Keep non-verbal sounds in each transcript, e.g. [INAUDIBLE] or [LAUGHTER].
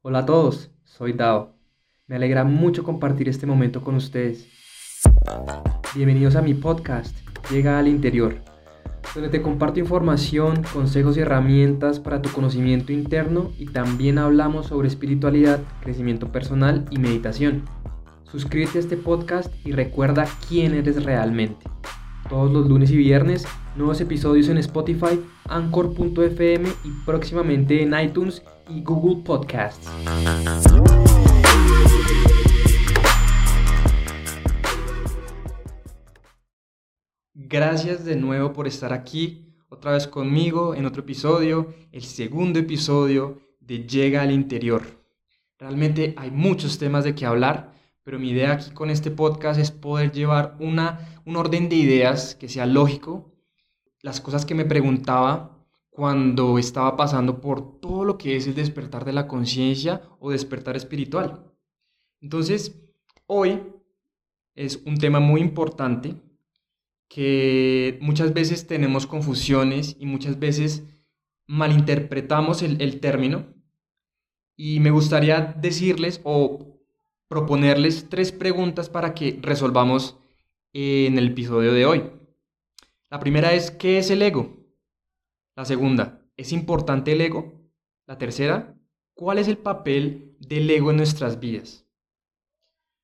Hola a todos, soy Dao. Me alegra mucho compartir este momento con ustedes. Bienvenidos a mi podcast, Llega al Interior, donde te comparto información, consejos y herramientas para tu conocimiento interno y también hablamos sobre espiritualidad, crecimiento personal y meditación. Suscríbete a este podcast y recuerda quién eres realmente. Todos los lunes y viernes, nuevos episodios en Spotify, Anchor.fm y próximamente en iTunes y Google Podcasts. Gracias de nuevo por estar aquí otra vez conmigo en otro episodio, el segundo episodio de Llega al Interior. Realmente hay muchos temas de que hablar, pero mi idea aquí con este podcast es poder llevar una, un orden de ideas que sea lógico, las cosas que me preguntaba cuando estaba pasando por todo lo que es el despertar de la conciencia o despertar espiritual. Entonces, hoy es un tema muy importante que muchas veces tenemos confusiones y muchas veces malinterpretamos el, el término. Y me gustaría decirles o proponerles tres preguntas para que resolvamos en el episodio de hoy. La primera es, ¿qué es el ego? La segunda, ¿es importante el ego? La tercera, ¿cuál es el papel del ego en nuestras vidas?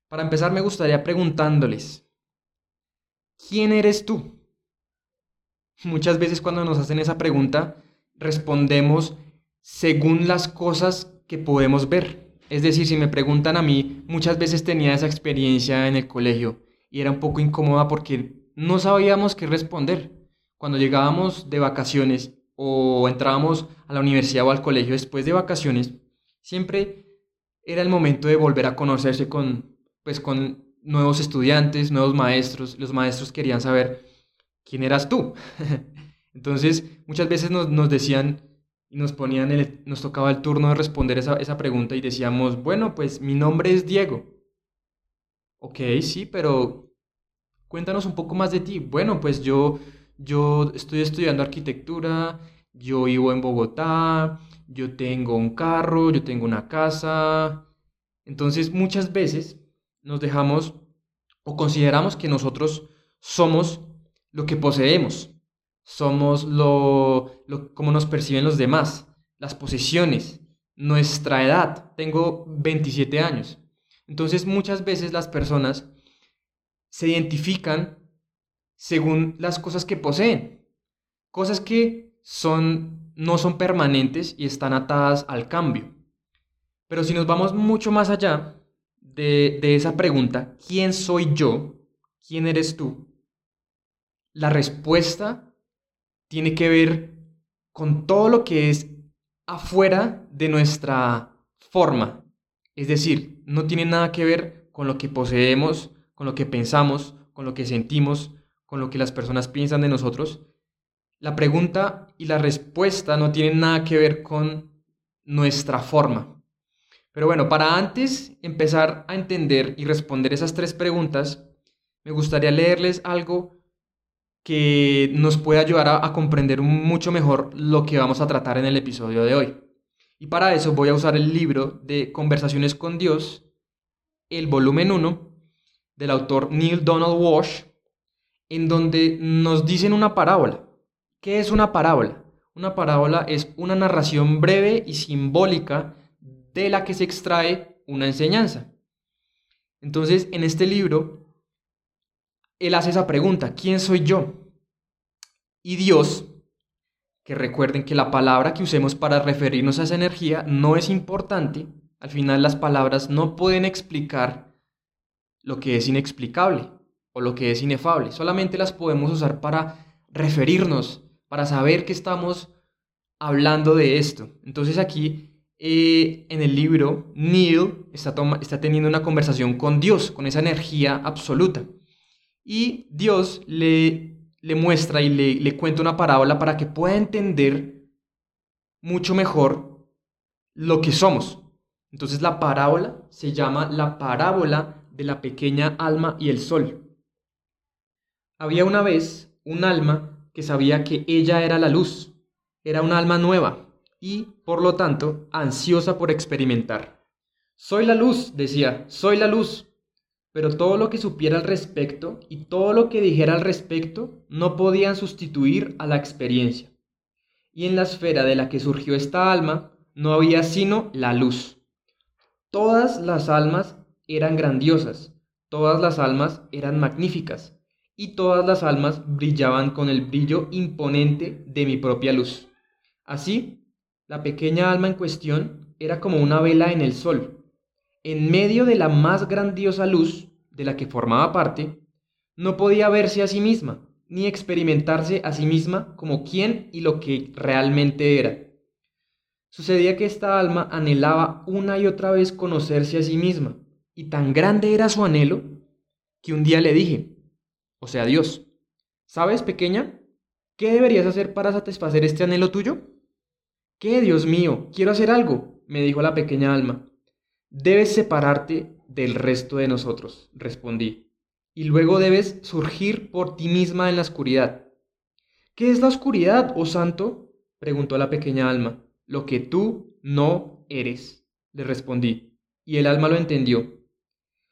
Para empezar, me gustaría preguntándoles, ¿quién eres tú? Muchas veces cuando nos hacen esa pregunta, respondemos según las cosas que podemos ver. Es decir, si me preguntan a mí, muchas veces tenía esa experiencia en el colegio y era un poco incómoda porque no sabíamos qué responder. Cuando llegábamos de vacaciones o entrábamos a la universidad o al colegio después de vacaciones, siempre era el momento de volver a conocerse con, pues, con nuevos estudiantes, nuevos maestros. Los maestros querían saber quién eras tú. [LAUGHS] Entonces, muchas veces nos, nos decían y nos ponían, el, nos tocaba el turno de responder esa, esa pregunta y decíamos, bueno, pues mi nombre es Diego. Ok, sí, pero cuéntanos un poco más de ti. Bueno, pues yo yo estoy estudiando arquitectura, yo vivo en Bogotá, yo tengo un carro, yo tengo una casa. Entonces muchas veces nos dejamos o consideramos que nosotros somos lo que poseemos, somos lo, lo como nos perciben los demás, las posesiones, nuestra edad. Tengo 27 años. Entonces muchas veces las personas se identifican según las cosas que poseen. Cosas que son, no son permanentes y están atadas al cambio. Pero si nos vamos mucho más allá de, de esa pregunta, ¿quién soy yo? ¿Quién eres tú? La respuesta tiene que ver con todo lo que es afuera de nuestra forma. Es decir, no tiene nada que ver con lo que poseemos, con lo que pensamos, con lo que sentimos, con lo que las personas piensan de nosotros, la pregunta y la respuesta no tienen nada que ver con nuestra forma. Pero bueno, para antes empezar a entender y responder esas tres preguntas, me gustaría leerles algo que nos puede ayudar a, comprender mucho mejor lo que vamos a tratar en el episodio de hoy. Y para eso voy a usar el libro de Conversaciones con Dios, el volumen 1, del autor Neil Donald Walsh, en donde nos dicen una parábola. ¿Qué es una parábola? Una parábola es una narración breve y simbólica de la que se extrae una enseñanza. Entonces, en este libro, él hace esa pregunta, ¿quién soy yo? Y Dios, que recuerden que la palabra que usemos para referirnos a esa energía no es importante, al final las palabras no pueden explicar lo que es inexplicable o lo que es inefable. Solamente las podemos usar para referirnos, para saber que estamos hablando de esto. Entonces aquí eh, en el libro, Neil está, está teniendo una conversación con Dios, con esa energía absoluta. Y Dios le, le muestra y le, le cuenta una parábola para que pueda entender mucho mejor lo que somos. Entonces la parábola se llama la parábola de la pequeña alma y el sol. Había una vez un alma que sabía que ella era la luz, era un alma nueva y, por lo tanto, ansiosa por experimentar. Soy la luz, decía, soy la luz. Pero todo lo que supiera al respecto y todo lo que dijera al respecto no podían sustituir a la experiencia. Y en la esfera de la que surgió esta alma no había sino la luz. Todas las almas eran grandiosas, todas las almas eran magníficas, y todas las almas brillaban con el brillo imponente de mi propia luz. Así, la pequeña alma en cuestión era como una vela en el sol. En medio de la más grandiosa luz de la que formaba parte, no podía verse a sí misma, ni experimentarse a sí misma como quién y lo que realmente era. Sucedía que esta alma anhelaba una y otra vez conocerse a sí misma, y tan grande era su anhelo que un día le dije, o sea, Dios, ¿sabes, pequeña? ¿Qué deberías hacer para satisfacer este anhelo tuyo? ¿Qué, Dios mío? Quiero hacer algo, me dijo la pequeña alma. Debes separarte del resto de nosotros, respondí, y luego debes surgir por ti misma en la oscuridad. ¿Qué es la oscuridad, oh santo? preguntó la pequeña alma. Lo que tú no eres, le respondí, y el alma lo entendió.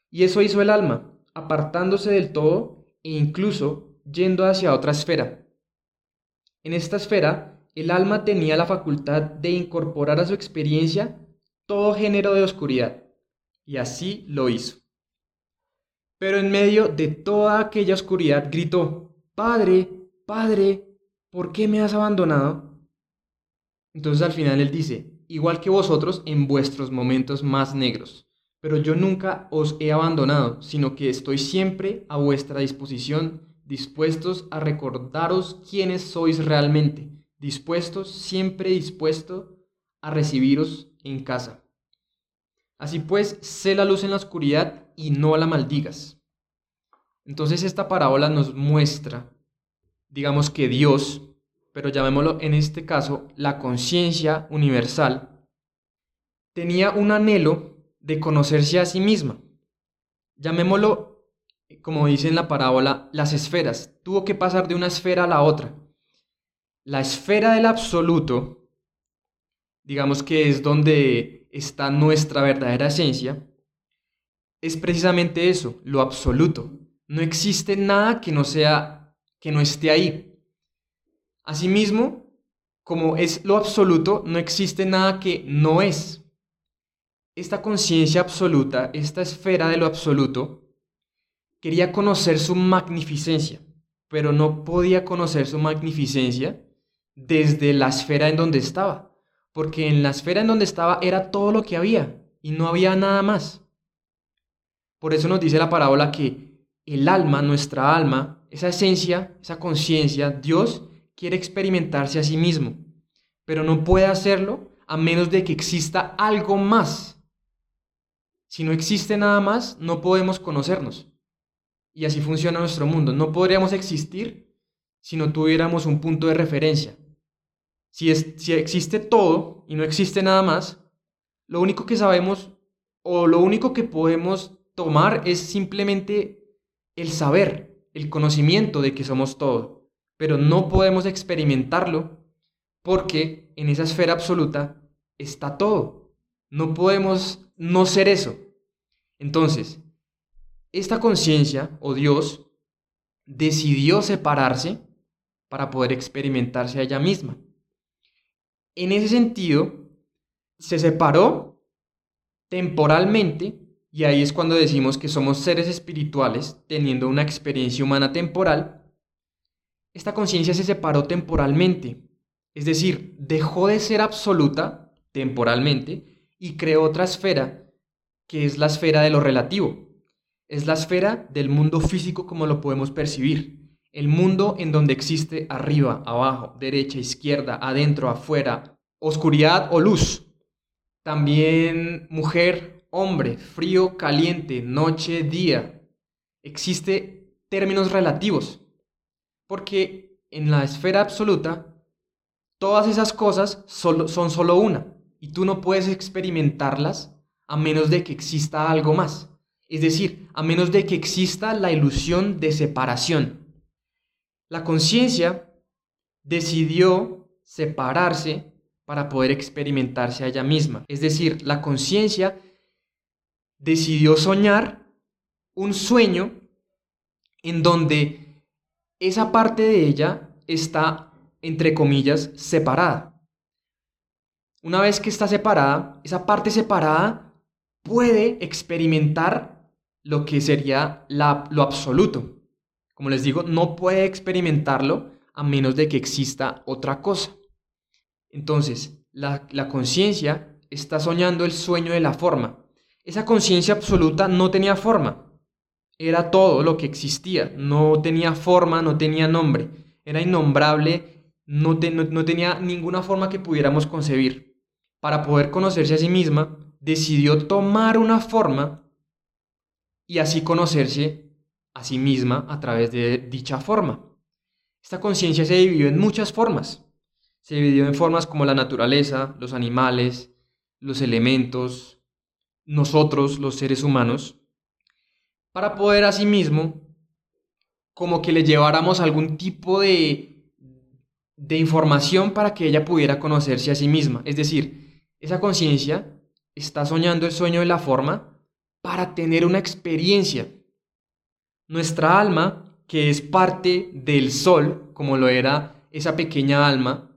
Y eso hizo el alma, apartándose del todo e incluso yendo hacia otra esfera. En esta esfera, el alma tenía la facultad de incorporar a su experiencia todo género de oscuridad, y así lo hizo. Pero en medio de toda aquella oscuridad gritó, Padre, Padre, ¿por qué me has abandonado? Entonces al final él dice, igual que vosotros en vuestros momentos más negros, pero yo nunca os he abandonado, sino que estoy siempre a vuestra disposición, dispuestos a recordaros quiénes sois realmente, dispuestos, siempre dispuesto a recibiros en casa. Así pues, sé la luz en la oscuridad y no la maldigas. Entonces esta parábola nos muestra, digamos que Dios, pero llamémoslo en este caso la conciencia universal, tenía un anhelo de conocerse a sí misma. Llamémoslo, como dice en la parábola, las esferas. Tuvo que pasar de una esfera a la otra. La esfera del absoluto, digamos que es donde está nuestra verdadera esencia, es precisamente eso, lo absoluto. No existe nada que no sea, que no esté ahí. Asimismo, como es lo absoluto, no existe nada que no es. Esta conciencia absoluta, esta esfera de lo absoluto, quería conocer su magnificencia, pero no podía conocer su magnificencia desde la esfera en donde estaba porque en la esfera en donde estaba era todo lo que había y no había nada más. Por eso nos dice la parábola que el alma, nuestra alma, esa esencia, esa conciencia, Dios quiere experimentarse a sí mismo, pero no puede hacerlo a menos de que exista algo más. Si no existe nada más, no podemos conocernos. Y así funciona nuestro mundo. No podríamos existir si no tuviéramos un punto de referencia. Si, existe todo y no existe nada más, lo único que sabemos o lo único que podemos tomar es simplemente el saber, el conocimiento de que somos todo, pero no podemos experimentarlo porque en esa esfera absoluta está todo. No podemos no ser eso. Entonces, esta conciencia o Dios decidió separarse para poder experimentarse a ella misma. En ese sentido, se separó temporalmente y ahí es cuando decimos que somos seres espirituales teniendo una experiencia humana temporal. Esta conciencia se separó temporalmente, es decir, dejó de ser absoluta temporalmente y creó otra esfera que es la esfera de lo relativo. Es la esfera del mundo físico como lo podemos percibir. El mundo en donde existe arriba, abajo, derecha, izquierda, adentro, afuera, oscuridad o luz. También mujer, hombre, frío, caliente, noche, día. Existe términos relativos. Porque en la esfera absoluta, todas esas cosas son solo una. Y tú no puedes experimentarlas a menos de que exista algo más. Es decir, a menos de que exista la ilusión de separación. La conciencia decidió separarse para poder experimentarse a ella misma. Es decir, la conciencia decidió soñar un sueño en donde esa parte de ella está, entre comillas, separada. Una vez que está separada, esa parte separada puede experimentar lo que sería lo absoluto. Como les digo, no puede experimentarlo a menos de que exista otra cosa. Entonces, la, conciencia está soñando el sueño de la forma. Esa conciencia absoluta no tenía forma. Era todo lo que existía. No tenía forma, no tenía nombre. Era innombrable, no, no tenía ninguna forma que pudiéramos concebir. Para poder conocerse a sí misma, decidió tomar una forma y así conocerse a sí misma a través de dicha forma. Esta conciencia se dividió en muchas formas. Se dividió en formas como la naturaleza, los animales, los elementos, nosotros, los seres humanos, para poder asimismo como que le lleváramos algún tipo de, de información para que ella pudiera conocerse a sí misma. Es decir, esa conciencia está soñando el sueño de la forma para tener una experiencia. Nuestra alma, que es parte del sol, como lo era esa pequeña alma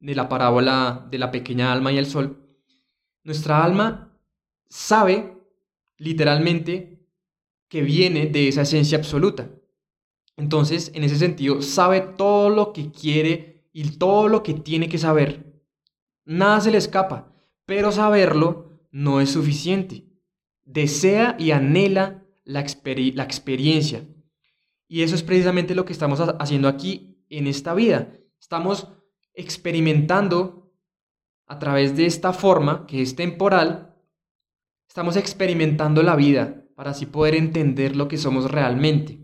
de la parábola de la pequeña alma y el sol, nuestra alma sabe literalmente que viene de esa esencia absoluta. Entonces, en ese sentido, sabe todo lo que quiere y todo lo que tiene que saber. Nada se le escapa, pero saberlo no es suficiente. Desea y anhela la, la experiencia. Y eso es precisamente lo que estamos haciendo aquí en esta vida. Estamos experimentando a través de esta forma que es temporal, estamos experimentando la vida para así poder entender lo que somos realmente.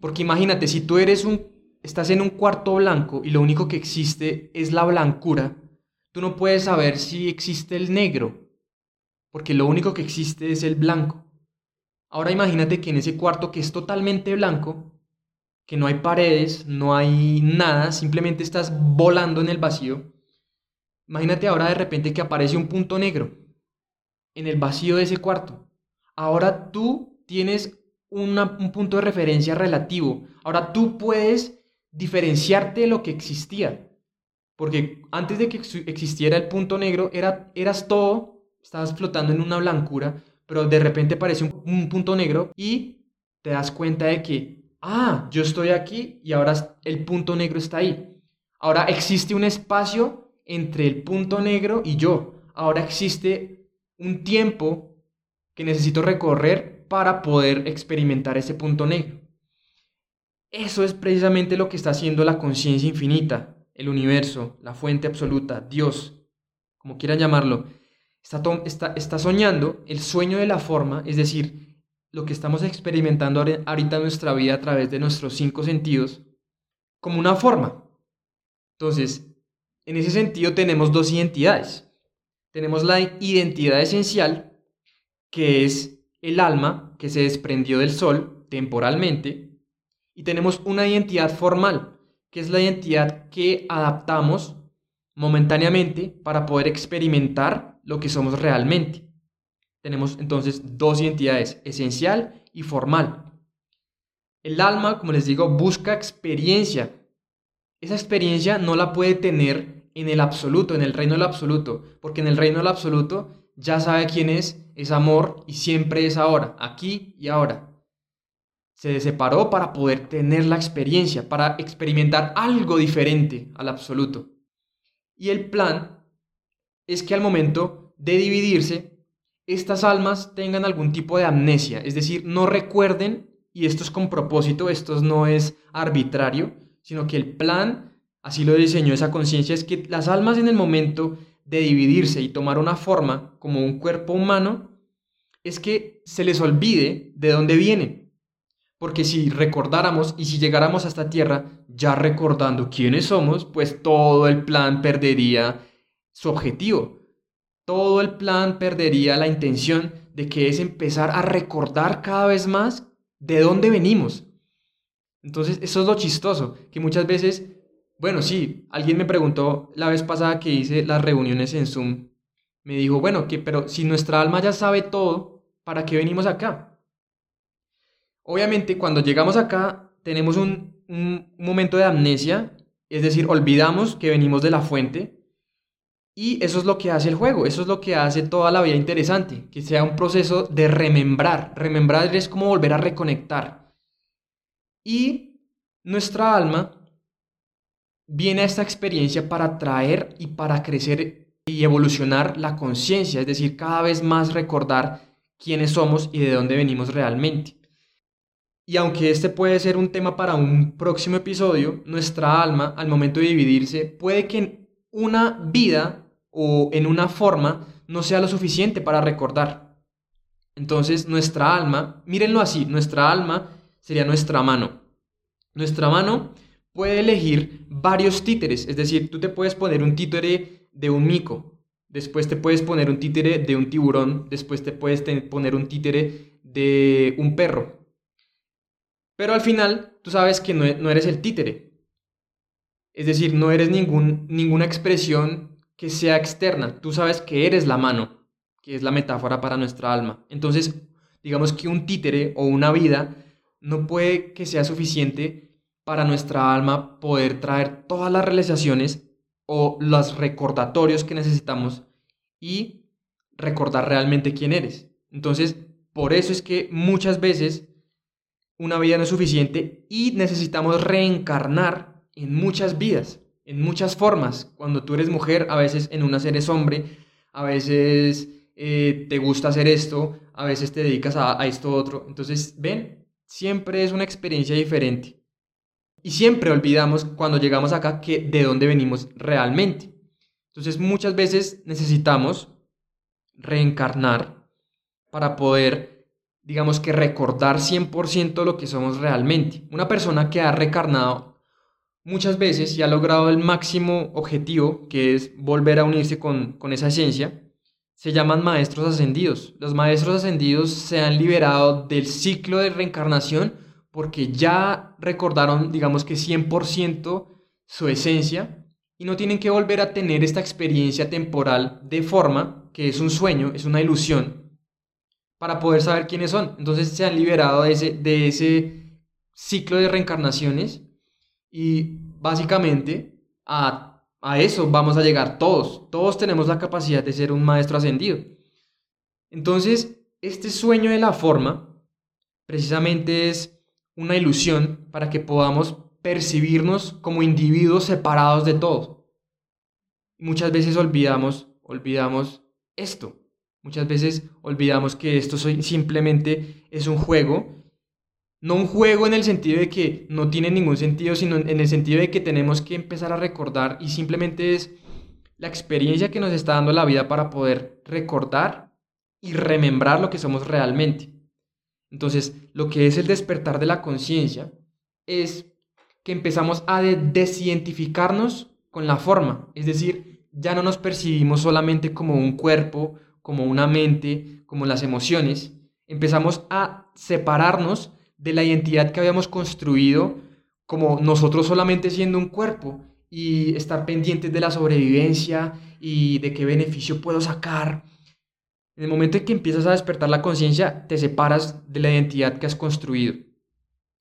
Porque imagínate, si tú eres un estás en un cuarto blanco y lo único que existe es la blancura, tú no puedes saber si existe el negro, porque lo único que existe es el blanco. Ahora imagínate que en ese cuarto que es totalmente blanco, que no hay paredes, no hay nada, simplemente estás volando en el vacío. Imagínate ahora de repente que aparece un punto negro en el vacío de ese cuarto. Ahora tú tienes un punto de referencia relativo. Ahora tú puedes diferenciarte de lo que existía. Porque antes de que existiera el punto negro, era, eras todo, estabas flotando en una blancura, pero de repente aparece un, punto negro y te das cuenta de que, ah, yo estoy aquí y ahora el punto negro está ahí. Ahora existe un espacio entre el punto negro y yo. Ahora existe un tiempo que necesito recorrer para poder experimentar ese punto negro. Eso es precisamente lo que está haciendo la conciencia infinita, el universo, la fuente absoluta, Dios, como quieran llamarlo. Está, está, está soñando el sueño de la forma, es decir, lo que estamos experimentando ahorita en nuestra vida a través de nuestros cinco sentidos, como una forma. Entonces, en ese sentido tenemos dos identidades. Tenemos la identidad esencial, que es el alma que se desprendió del sol temporalmente, y tenemos una identidad formal, que es la identidad que adaptamos momentáneamente para poder experimentar lo que somos realmente. Tenemos entonces dos identidades, esencial y formal. El alma, como les digo, busca experiencia. Esa experiencia no la puede tener en el absoluto, en el reino del absoluto, porque en el reino del absoluto ya sabe quién es, es amor y siempre es ahora, aquí y ahora. Se separó para poder tener la experiencia, para experimentar algo diferente al absoluto. Y el plan es que al momento de dividirse, estas almas tengan algún tipo de amnesia, es decir, no recuerden, y esto es con propósito, esto no es arbitrario, sino que el plan, así lo diseñó esa conciencia, es que las almas en el momento de dividirse y tomar una forma como un cuerpo humano, es que se les olvide de dónde vienen. Porque si recordáramos y si llegáramos a esta tierra ya recordando quiénes somos, pues todo el plan perdería su objetivo. Todo el plan perdería la intención de que es empezar a recordar cada vez más de dónde venimos. Entonces, eso es lo chistoso, que muchas veces bueno, sí, alguien me preguntó la vez pasada que hice las reuniones en Zoom. Me dijo, bueno, que, pero si nuestra alma ya sabe todo, ¿para qué venimos acá? Obviamente, cuando llegamos acá, tenemos un, un momento de amnesia, es decir, olvidamos que venimos de la fuente y eso es lo que hace el juego, eso es lo que hace toda la vida interesante, que sea un proceso de remembrar. Remembrar es como volver a reconectar. Y nuestra alma viene a esta experiencia para traer y para crecer y evolucionar la conciencia, es decir, cada vez más recordar quiénes somos y de dónde venimos realmente. Y aunque este puede ser un tema para un próximo episodio, nuestra alma, al momento de dividirse, puede que en una vida o en una forma no sea lo suficiente para recordar. Entonces nuestra alma, mírenlo así, nuestra alma sería nuestra mano. Nuestra mano puede elegir varios títeres, es decir, tú te puedes poner un títere de un mico, después te puedes poner un títere de un tiburón, después te puedes poner un títere de un perro. Pero al final tú sabes que no, no eres el títere. Es decir, no eres ningún, ninguna expresión que sea externa. Tú sabes que eres la mano, que es la metáfora para nuestra alma. Entonces, digamos que un títere o una vida no puede que sea suficiente para nuestra alma poder traer todas las realizaciones o los recordatorios que necesitamos y recordar realmente quién eres. Entonces, por eso es que muchas veces una vida no es suficiente y necesitamos reencarnar en muchas vidas en muchas formas. Cuando tú eres mujer, a veces en una eres hombre, a veces eh, te gusta hacer esto, a veces te dedicas a, a esto otro. Entonces, ven, siempre es una experiencia diferente. Y siempre olvidamos cuando llegamos acá que de dónde venimos realmente. Entonces muchas veces necesitamos reencarnar para poder, digamos que recordar 100% lo que somos realmente. Una persona que ha reencarnado muchas veces y ha logrado el máximo objetivo, que es volver a unirse con, esa esencia, se llaman maestros ascendidos. Los maestros ascendidos se han liberado del ciclo de reencarnación porque ya recordaron, digamos que 100% su esencia y no tienen que volver a tener esta experiencia temporal de forma, que es un sueño, es una ilusión, para poder saber quiénes son. Entonces se han liberado de ese, de ese ciclo de reencarnaciones y básicamente a, a eso vamos a llegar todos. Todos tenemos la capacidad de ser un maestro ascendido. Entonces, este sueño de la forma precisamente es una ilusión para que podamos percibirnos como individuos separados de todo. Muchas veces olvidamos, olvidamos esto. Muchas veces olvidamos que esto simplemente es un juego no un juego en el sentido de que no tiene ningún sentido, sino en el sentido de que tenemos que empezar a recordar y simplemente es la experiencia que nos está dando la vida para poder recordar y remembrar lo que somos realmente. Entonces, lo que es el despertar de la conciencia es que empezamos a desidentificarnos con la forma, es decir, ya no nos percibimos solamente como un cuerpo, como una mente, como las emociones, empezamos a separarnos de la identidad que habíamos construido como nosotros solamente siendo un cuerpo y estar pendientes de la sobrevivencia y de qué beneficio puedo sacar. En el momento en que empiezas a despertar la conciencia, te separas de la identidad que has construido.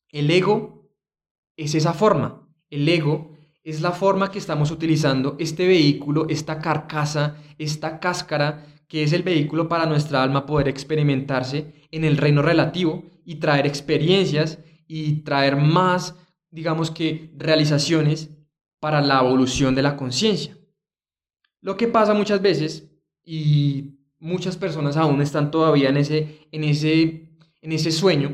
El ego es esa forma. El ego es la forma que estamos utilizando, este vehículo, esta carcasa, esta cáscara, que es el vehículo para nuestra alma poder experimentarse en el reino relativo y traer experiencias y traer más, digamos que, realizaciones para la evolución de la conciencia. Lo que pasa muchas veces, y muchas personas aún están todavía en ese, en ese, en ese sueño,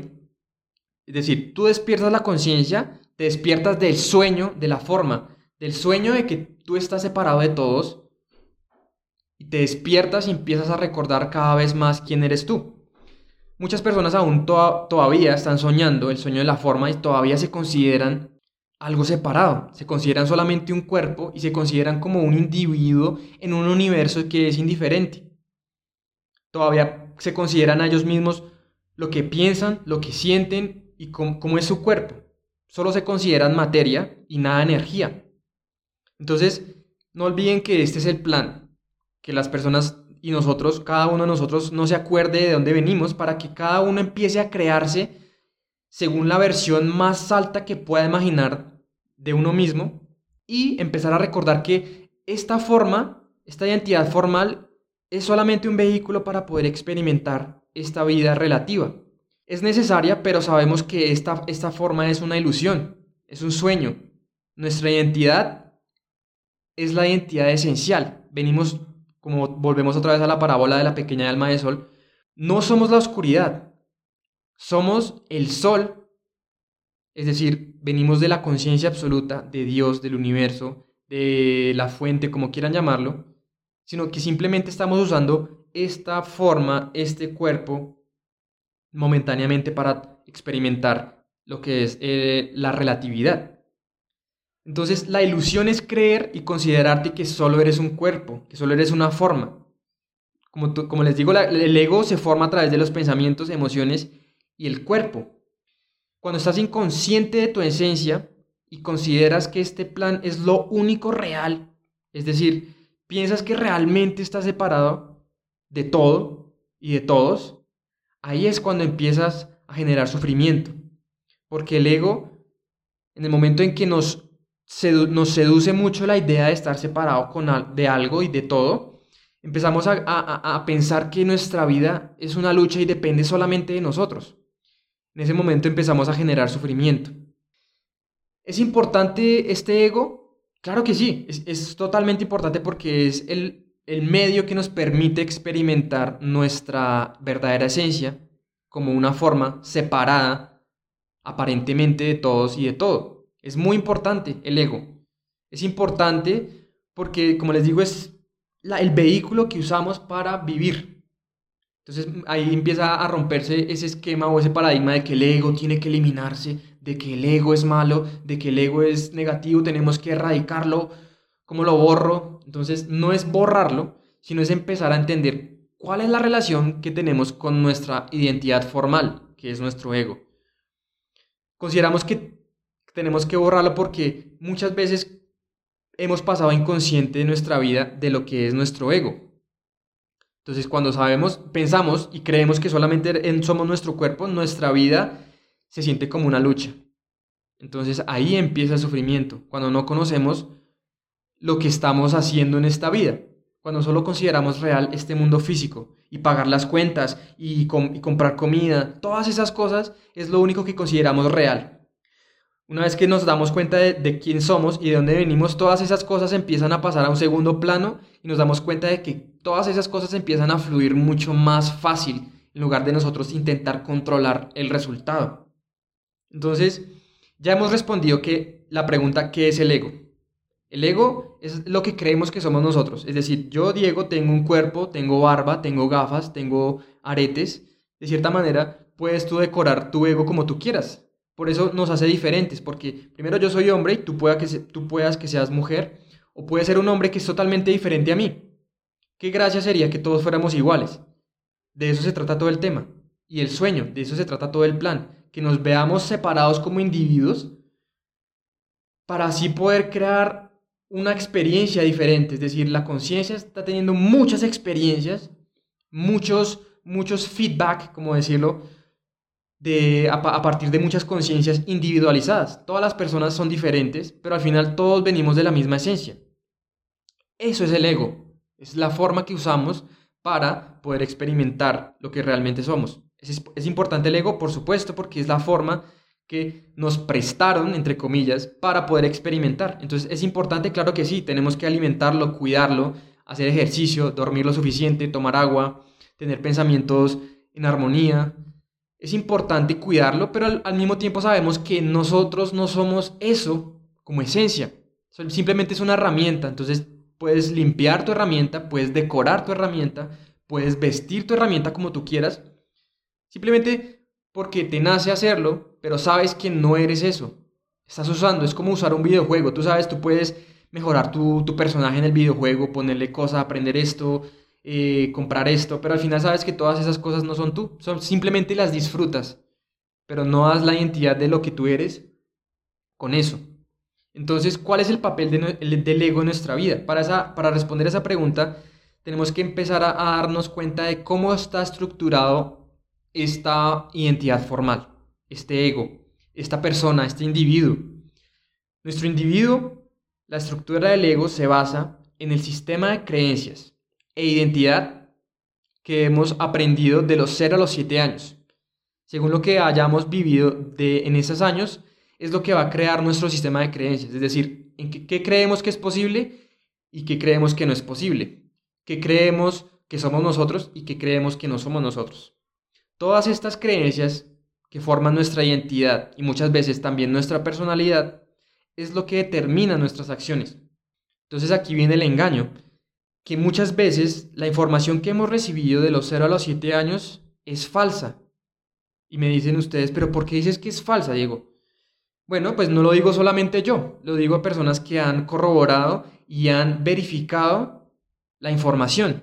es decir, tú despiertas la conciencia, te despiertas del sueño, de la forma, del sueño de que tú estás separado de todos, y te despiertas y empiezas a recordar cada vez más quién eres tú. Muchas personas aún todavía están soñando el sueño de la forma y todavía se consideran algo separado, se consideran solamente un cuerpo y se consideran como un individuo en un universo que es indiferente. Todavía se consideran a ellos mismos lo que piensan, lo que sienten y cómo, es su cuerpo. Solo se consideran materia y nada energía. Entonces, no olviden que este es el plan, que las personas y nosotros, cada uno de nosotros, no se acuerde de dónde venimos para que cada uno empiece a crearse según la versión más alta que pueda imaginar de uno mismo y empezar a recordar que esta forma, esta identidad formal, es solamente un vehículo para poder experimentar esta vida relativa. Es necesaria, pero sabemos que esta, esta forma es una ilusión, es un sueño. Nuestra identidad es la identidad esencial. Venimos, como volvemos otra vez a la parábola de la pequeña alma de sol, no somos la oscuridad, somos el sol, es decir, venimos de la conciencia absoluta de Dios, del universo, de la fuente, como quieran llamarlo, sino que simplemente estamos usando esta forma, este cuerpo, momentáneamente para experimentar lo que es eh, la relatividad. Entonces, la ilusión es creer y considerarte que solo eres un cuerpo, que solo eres una forma. Como, como les digo, el ego se forma a través de los pensamientos, emociones y el cuerpo. Cuando estás inconsciente de tu esencia y consideras que este plan es lo único real, es decir, piensas que realmente estás separado de todo y de todos, ahí es cuando empiezas a generar sufrimiento. Porque el ego, en el momento en que nos, nos seduce mucho la idea de estar separado con, de algo y de todo, empezamos a, pensar que nuestra vida es una lucha y depende solamente de nosotros. En ese momento empezamos a generar sufrimiento. ¿Es importante este ego? Claro que sí, es, totalmente importante porque es el medio que nos permite experimentar nuestra verdadera esencia como una forma separada aparentemente de todos y de todo. Es muy importante el ego. Es importante porque, como les digo, es el vehículo que usamos para vivir. Entonces ahí empieza a romperse ese esquema o ese paradigma de que el ego tiene que eliminarse, de que el ego es malo, de que el ego es negativo, tenemos que erradicarlo, ¿cómo lo borro? Entonces no es borrarlo, sino es empezar a entender cuál es la relación que tenemos con nuestra identidad formal, que es nuestro ego. Consideramos que tenemos que borrarlo porque muchas veces hemos pasado inconsciente de nuestra vida de lo que es nuestro ego. Entonces, cuando sabemos, pensamos y creemos que solamente somos nuestro cuerpo, nuestra vida se siente como una lucha. Entonces ahí empieza el sufrimiento, cuando no conocemos lo que estamos haciendo en esta vida, cuando solo consideramos real este mundo físico y pagar las cuentas y, comprar comida, todas esas cosas es lo único que consideramos real. Una vez que nos damos cuenta de, quién somos y de dónde venimos, todas esas cosas empiezan a pasar a un segundo plano y nos damos cuenta de que todas esas cosas empiezan a fluir mucho más fácil en lugar de nosotros intentar controlar el resultado. Entonces, ya hemos respondido que la pregunta, ¿qué es el ego? El ego es lo que creemos que somos nosotros. Es decir, yo, Diego, tengo un cuerpo, tengo barba, tengo gafas, tengo aretes. De cierta manera, puedes tú decorar tu ego como tú quieras. Por eso nos hace diferentes, porque primero yo soy hombre y tú, que tú puedas que seas mujer, o puede ser un hombre que es totalmente diferente a mí. Qué gracia sería que todos fuéramos iguales. De eso se trata todo el tema. Y el sueño, de eso se trata todo el plan que nos veamos separados como individuos para así poder crear una experiencia diferente. Es decir, la conciencia está teniendo muchas experiencias, muchos, muchos feedback, como decirlo, de, a, partir de muchas conciencias individualizadas. Todas las personas son diferentes, pero al final todos venimos de la misma esencia. Eso es el ego. Es la forma que usamos para poder experimentar lo que realmente somos. Es, importante el ego, por supuesto, porque es la forma que nos prestaron, entre comillas, para poder experimentar. Entonces es importante, claro que sí, tenemos que alimentarlo, cuidarlo, hacer ejercicio, dormir lo suficiente, tomar agua, tener pensamientos en armonía. Es importante cuidarlo, pero al, mismo tiempo sabemos que nosotros no somos eso como esencia. Simplemente es una herramienta. Entonces puedes limpiar tu herramienta, puedes decorar tu herramienta, puedes vestir tu herramienta como tú quieras, Simplemente porque te nace hacerlo, pero sabes que no eres eso. Estás usando, es como usar un videojuego. Tú sabes, tú puedes mejorar tu, personaje en el videojuego, ponerle cosas, aprender esto, eh, comprar esto, pero al final sabes que todas esas cosas no son tú. Son, simplemente las disfrutas, pero no das la identidad de lo que tú eres con eso. Entonces, ¿cuál es el papel del ego en nuestra vida? Para, esa, para responder esa pregunta, tenemos que empezar a darnos cuenta de cómo está estructurado esta identidad formal, este ego, esta persona, este individuo. Nuestro individuo, la estructura del ego se basa en el sistema de creencias e identidad que hemos aprendido de los 0 a los 7 años. Según lo que hayamos vivido de, en esos años, es lo que va a crear nuestro sistema de creencias, es decir, en qué, creemos que es posible y qué creemos que no es posible, qué creemos que somos nosotros y qué creemos que no somos nosotros. Todas estas creencias que forman nuestra identidad y muchas veces también nuestra personalidad es lo que determina nuestras acciones. Entonces aquí viene el engaño, que muchas veces la información que hemos recibido de los 0 a los 7 años es falsa. Y me dicen ustedes, pero ¿por qué dices que es falsa, Diego? Bueno, pues no lo digo solamente yo, lo digo a personas que han corroborado y han verificado la información.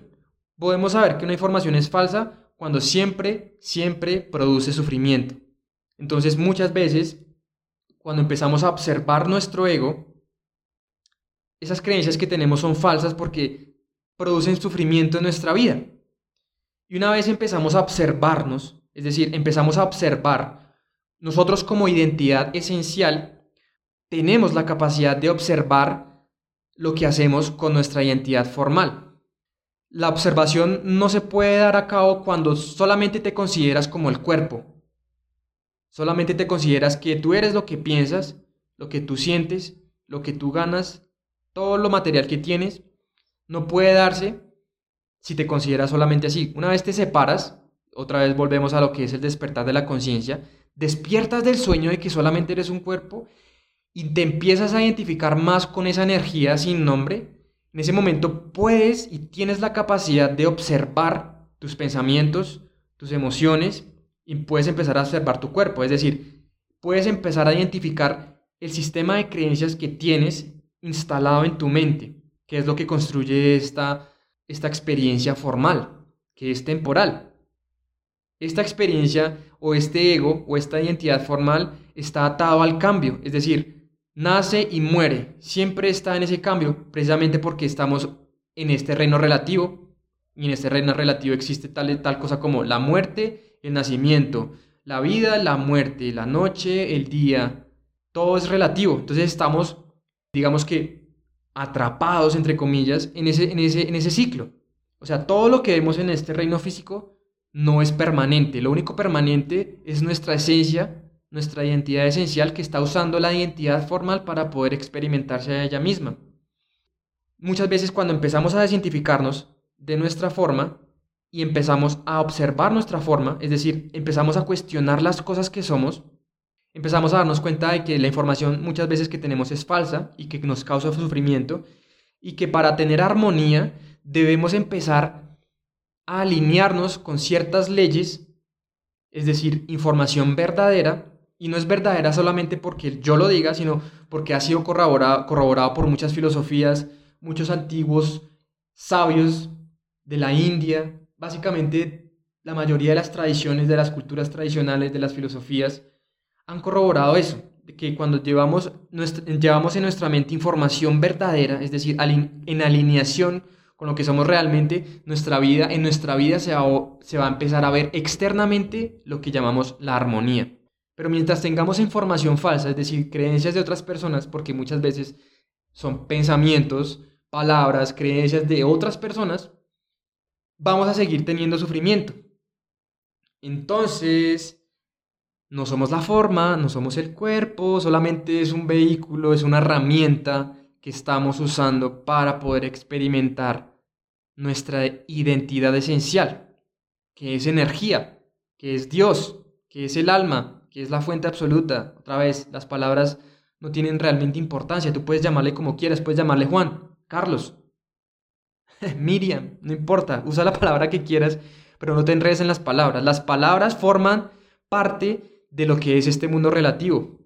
Podemos saber que una información es falsa cuando siempre, siempre produce sufrimiento. Entonces muchas veces, cuando empezamos a observar nuestro ego, esas creencias que tenemos son falsas porque producen sufrimiento en nuestra vida. Y una vez empezamos a observarnos, es decir, empezamos a observar nosotros como identidad esencial tenemos la capacidad de observar lo que hacemos con nuestra identidad formal. La observación no se puede dar a cabo cuando solamente te consideras como el cuerpo. Solamente te consideras que tú eres lo que piensas, lo que tú sientes, lo que tú ganas, todo lo material que tienes. No puede darse si te consideras solamente así. Una vez te separas, otra vez volvemos a lo que es el despertar de la conciencia, despiertas del sueño de que solamente eres un cuerpo y te empiezas a identificar más con esa energía sin nombre, en ese momento puedes y tienes la capacidad de observar tus pensamientos, tus emociones y puedes empezar a observar tu cuerpo. Es decir, puedes empezar a identificar el sistema de creencias que tienes instalado en tu mente, que es lo que construye esta, esta experiencia formal, que es temporal. Esta experiencia o este ego o esta identidad formal está atado al cambio, es decir, nace y muere, siempre está en ese cambio, precisamente porque estamos en este reino relativo, y en este reino relativo existe tal, tal cosa como la muerte, el nacimiento, la vida, la muerte, la noche, el día, todo es relativo, entonces estamos, digamos que, atrapados, entre comillas, en ese, en ese, en ese ciclo. O sea, todo lo que vemos en este reino físico no es permanente. Lo único permanente es nuestra esencia, nuestra identidad esencial que está usando la identidad formal para poder experimentarse a ella misma. Muchas veces cuando empezamos a desidentificarnos de nuestra forma y empezamos a observar nuestra forma, es decir, empezamos a cuestionar las cosas que somos, empezamos a darnos cuenta de que la información muchas veces que tenemos es falsa y que nos causa sufrimiento y que para tener armonía debemos empezar a alinearnos con ciertas leyes, es decir, información verdadera, y no es verdadera solamente porque yo lo diga, sino porque ha sido corroborado, corroborado por muchas filosofías, muchos antiguos sabios de la India, básicamente la mayoría de las tradiciones, de las culturas tradicionales, de las filosofías, han corroborado eso, que cuando llevamos, llevamos en nuestra mente información verdadera, es decir, en alineación con lo que somos realmente, nuestra vida, en nuestra vida se va, se va a empezar a ver externamente lo que llamamos la armonía. Pero mientras tengamos información falsa, es decir, creencias de otras personas, porque muchas veces son pensamientos, palabras, creencias de otras personas, vamos a seguir teniendo sufrimiento. Entonces, no somos la forma, no somos el cuerpo, solamente es un vehículo, es una herramienta que estamos usando para poder experimentar nuestra identidad esencial, que es energía, que es Dios, que es el alma, que es la fuente absoluta. Otra vez, las palabras no tienen realmente importancia. Tú puedes llamarle como quieras, puedes llamarle Juan, Carlos, [LAUGHS] Miriam, no importa, usa la palabra que quieras, pero no te enredes en las palabras. Las palabras forman parte de lo que es este mundo relativo,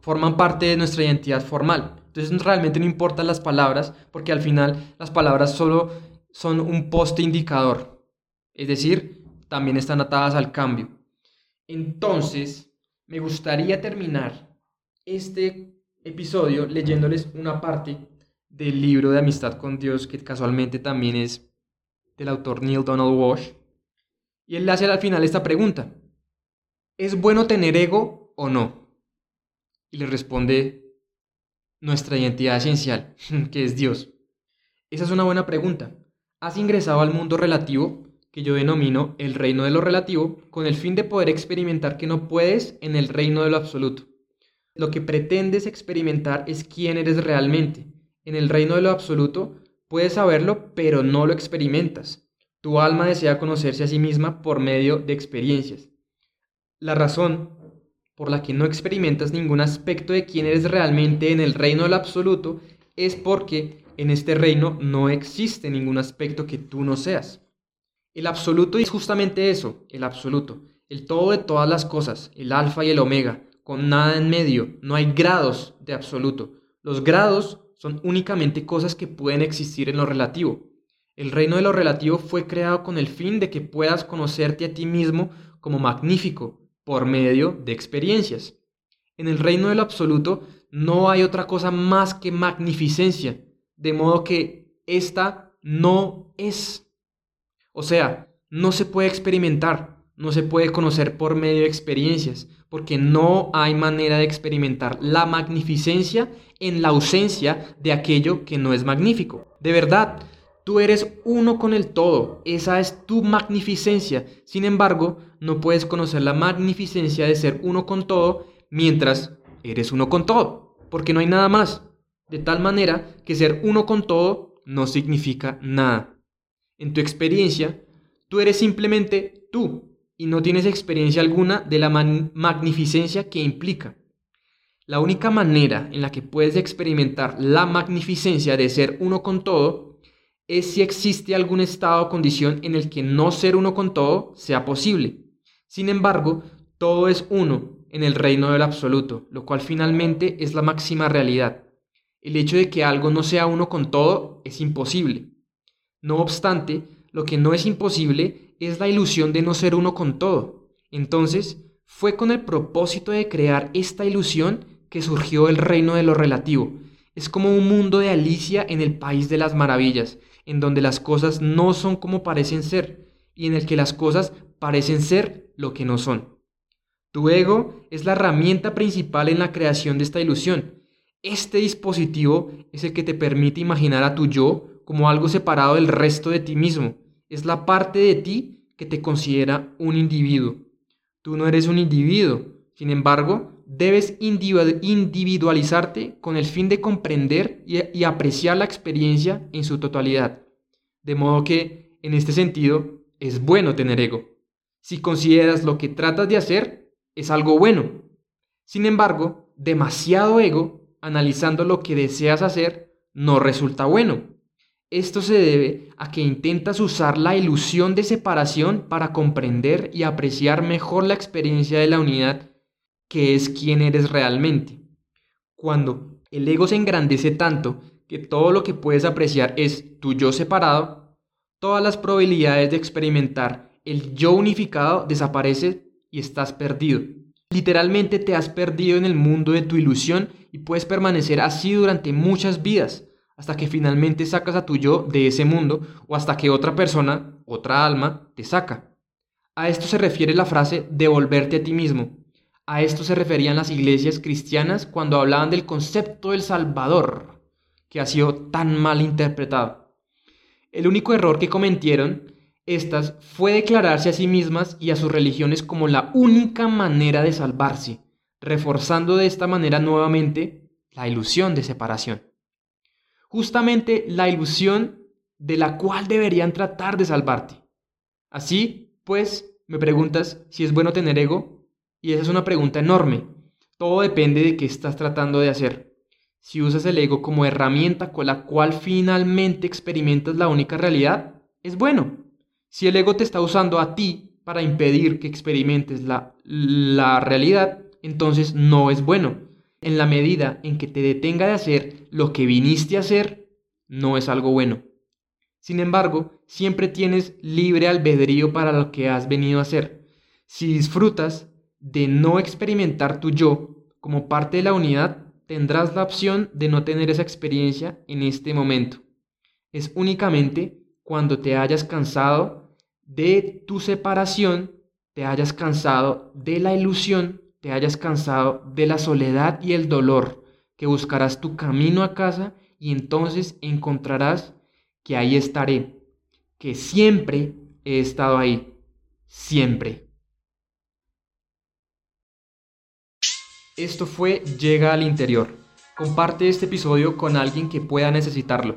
forman parte de nuestra identidad formal. Entonces realmente no importan las palabras porque al final las palabras solo son un poste indicador. Es decir, también están atadas al cambio. Entonces, me gustaría terminar este episodio leyéndoles una parte del libro de Amistad con Dios, que casualmente también es del autor Neil Donald Walsh. Y él hace al final esta pregunta. ¿Es bueno tener ego o no? Y le responde nuestra identidad esencial, [LAUGHS] que es Dios. Esa es una buena pregunta. Has ingresado al mundo relativo, que yo denomino el reino de lo relativo, con el fin de poder experimentar que no puedes en el reino de lo absoluto. Lo que pretendes experimentar es quién eres realmente. En el reino de lo absoluto puedes saberlo, pero no lo experimentas. Tu alma desea conocerse a sí misma por medio de experiencias. La razón por la que no experimentas ningún aspecto de quién eres realmente en el reino del absoluto es porque en este reino no existe ningún aspecto que tú no seas. El absoluto es justamente eso, el absoluto, el todo de todas las cosas, el alfa y el omega, con nada en medio, no hay grados de absoluto. Los grados son únicamente cosas que pueden existir en lo relativo. El reino de lo relativo fue creado con el fin de que puedas conocerte a ti mismo como magnífico, por medio de experiencias. En el reino del absoluto no hay otra cosa más que magnificencia, de modo que esta no es. O sea, no se puede experimentar, no se puede conocer por medio de experiencias, porque no hay manera de experimentar la magnificencia en la ausencia de aquello que no es magnífico. De verdad, Tú eres uno con el todo, esa es tu magnificencia. Sin embargo, no puedes conocer la magnificencia de ser uno con todo mientras eres uno con todo, porque no hay nada más. De tal manera que ser uno con todo no significa nada. En tu experiencia, tú eres simplemente tú y no tienes experiencia alguna de la magnificencia que implica. La única manera en la que puedes experimentar la magnificencia de ser uno con todo es si existe algún estado o condición en el que no ser uno con todo sea posible. Sin embargo, todo es uno en el reino del absoluto, lo cual finalmente es la máxima realidad. El hecho de que algo no sea uno con todo es imposible. No obstante, lo que no es imposible es la ilusión de no ser uno con todo. Entonces, fue con el propósito de crear esta ilusión que surgió el reino de lo relativo. Es como un mundo de Alicia en el país de las maravillas, en donde las cosas no son como parecen ser y en el que las cosas parecen ser lo que no son. Tu ego es la herramienta principal en la creación de esta ilusión. Este dispositivo es el que te permite imaginar a tu yo como algo separado del resto de ti mismo. Es la parte de ti que te considera un individuo. Tú no eres un individuo. Sin embargo, debes individualizarte con el fin de comprender y, apreciar la experiencia en su totalidad. De modo que, en este sentido, es bueno tener ego. Si consideras lo que tratas de hacer, es algo bueno. Sin embargo, demasiado ego, analizando lo que deseas hacer, no resulta bueno. Esto se debe a que intentas usar la ilusión de separación para comprender y apreciar mejor la experiencia de la unidad que es quién eres realmente. Cuando el ego se engrandece tanto que todo lo que puedes apreciar es tu yo separado, todas las probabilidades de experimentar el yo unificado desaparece y estás perdido. Literalmente te has perdido en el mundo de tu ilusión y puedes permanecer así durante muchas vidas, hasta que finalmente sacas a tu yo de ese mundo o hasta que otra persona, otra alma, te saca. A esto se refiere la frase devolverte a ti mismo, a esto se referían las iglesias cristianas cuando hablaban del concepto del Salvador, que ha sido tan mal interpretado. El único error que cometieron estas fue declararse a sí mismas y a sus religiones como la única manera de salvarse, reforzando de esta manera nuevamente la ilusión de separación. Justamente la ilusión de la cual deberían tratar de salvarte. Así, pues, me preguntas si es bueno tener ego y esa es una pregunta enorme. Todo depende de qué estás tratando de hacer. Si usas el ego como herramienta con la cual finalmente experimentas la única realidad, es bueno. Si el ego te está usando a ti para impedir que experimentes la, la realidad, entonces no es bueno. En la medida en que te detenga de hacer lo que viniste a hacer, no es algo bueno. Sin embargo, siempre tienes libre albedrío para lo que has venido a hacer. Si disfrutas de no experimentar tu yo como parte de la unidad, tendrás la opción de no tener esa experiencia en este momento. Es únicamente cuando te hayas cansado de tu separación, te hayas cansado de la ilusión, te hayas cansado de la soledad y el dolor, que buscarás tu camino a casa y entonces encontrarás que ahí estaré, que siempre he estado ahí, siempre. Esto fue Llega al Interior. Comparte este episodio con alguien que pueda necesitarlo.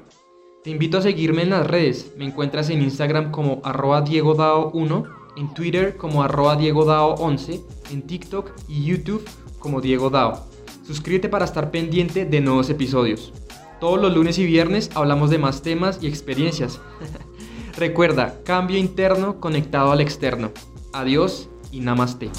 Te invito a seguirme en las redes. Me encuentras en Instagram como arroba diegodao1, en Twitter como arroba diegodao11, en TikTok y YouTube como Diego Dao. Suscríbete para estar pendiente de nuevos episodios. Todos los lunes y viernes hablamos de más temas y experiencias. [LAUGHS] Recuerda, cambio interno conectado al externo. Adiós y namaste.